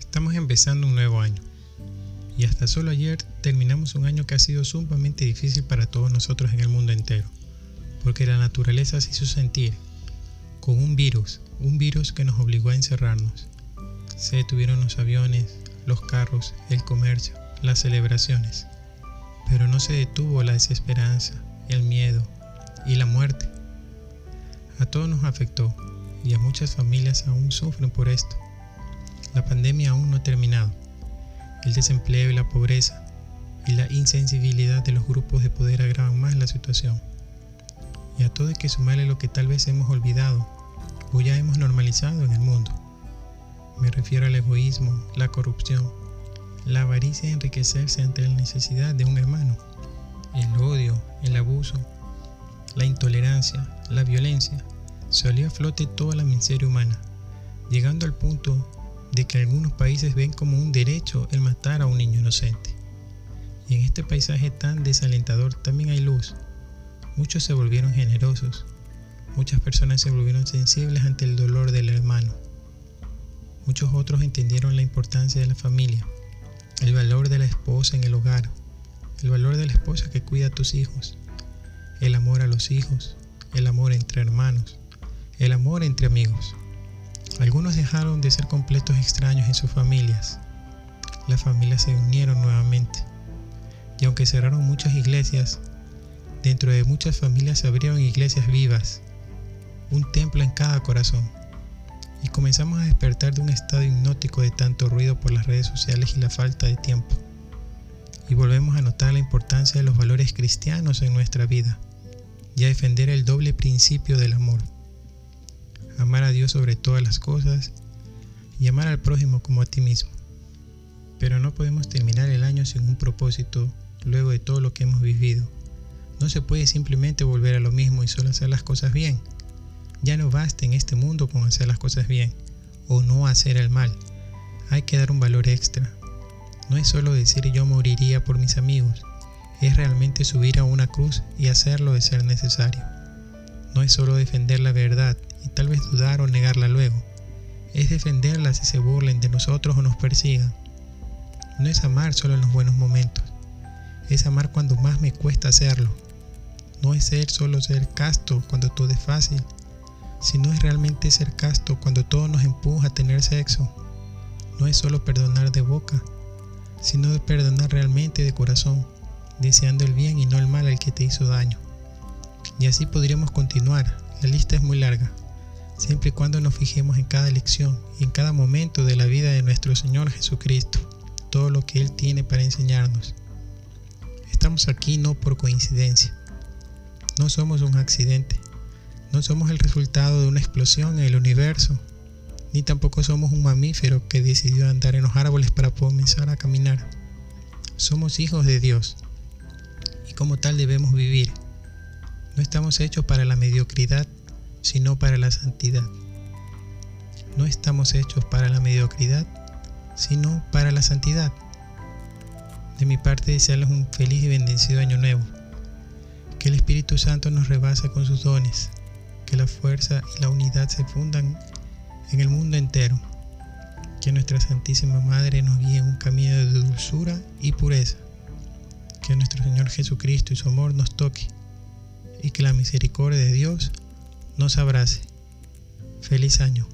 Estamos empezando un nuevo año y hasta solo ayer terminamos un año que ha sido sumamente difícil para todos nosotros en el mundo entero, porque la naturaleza se hizo sentir con un virus, un virus que nos obligó a encerrarnos. Se detuvieron los aviones, los carros, el comercio, las celebraciones, pero no se detuvo la desesperanza, el miedo y la muerte. A todos nos afectó y a muchas familias aún sufren por esto. La pandemia aún no ha terminado. El desempleo y la pobreza y la insensibilidad de los grupos de poder agravan más la situación. Y a todo hay que sumarle lo que tal vez hemos olvidado o ya hemos normalizado en el mundo. Me refiero al egoísmo, la corrupción, la avaricia de enriquecerse ante la necesidad de un hermano, el odio, el abuso, la intolerancia, la violencia. Salió a flote toda la miseria humana, llegando al punto de que algunos países ven como un derecho el matar a un niño inocente. Y en este paisaje tan desalentador también hay luz. Muchos se volvieron generosos. Muchas personas se volvieron sensibles ante el dolor del hermano. Muchos otros entendieron la importancia de la familia, el valor de la esposa en el hogar, el valor de la esposa que cuida a tus hijos, el amor a los hijos, el amor entre hermanos, el amor entre amigos. Algunos dejaron de ser completos extraños en sus familias. Las familias se unieron nuevamente. Y aunque cerraron muchas iglesias, dentro de muchas familias se abrieron iglesias vivas, un templo en cada corazón. Y comenzamos a despertar de un estado hipnótico de tanto ruido por las redes sociales y la falta de tiempo. Y volvemos a notar la importancia de los valores cristianos en nuestra vida y a defender el doble principio del amor amar a Dios sobre todas las cosas y amar al prójimo como a ti mismo. Pero no podemos terminar el año sin un propósito luego de todo lo que hemos vivido. No se puede simplemente volver a lo mismo y solo hacer las cosas bien. Ya no basta en este mundo con hacer las cosas bien o no hacer el mal. Hay que dar un valor extra. No es solo decir yo moriría por mis amigos, es realmente subir a una cruz y hacerlo de ser necesario. No es solo defender la verdad, y tal vez dudar o negarla luego. Es defenderla si se burlen de nosotros o nos persigan. No es amar solo en los buenos momentos. Es amar cuando más me cuesta hacerlo. No es ser solo ser casto cuando todo es fácil, sino es realmente ser casto cuando todo nos empuja a tener sexo. No es solo perdonar de boca, sino de perdonar realmente de corazón, deseando el bien y no el mal al que te hizo daño. Y así podríamos continuar, la lista es muy larga siempre y cuando nos fijemos en cada lección y en cada momento de la vida de nuestro Señor Jesucristo, todo lo que Él tiene para enseñarnos. Estamos aquí no por coincidencia, no somos un accidente, no somos el resultado de una explosión en el universo, ni tampoco somos un mamífero que decidió andar en los árboles para comenzar a caminar. Somos hijos de Dios y como tal debemos vivir. No estamos hechos para la mediocridad sino para la santidad. No estamos hechos para la mediocridad, sino para la santidad. De mi parte desearles un feliz y bendecido año nuevo. Que el Espíritu Santo nos rebase con sus dones, que la fuerza y la unidad se fundan en el mundo entero. Que nuestra Santísima Madre nos guíe en un camino de dulzura y pureza. Que nuestro Señor Jesucristo y su amor nos toque. Y que la misericordia de Dios nos abrace. Feliz año.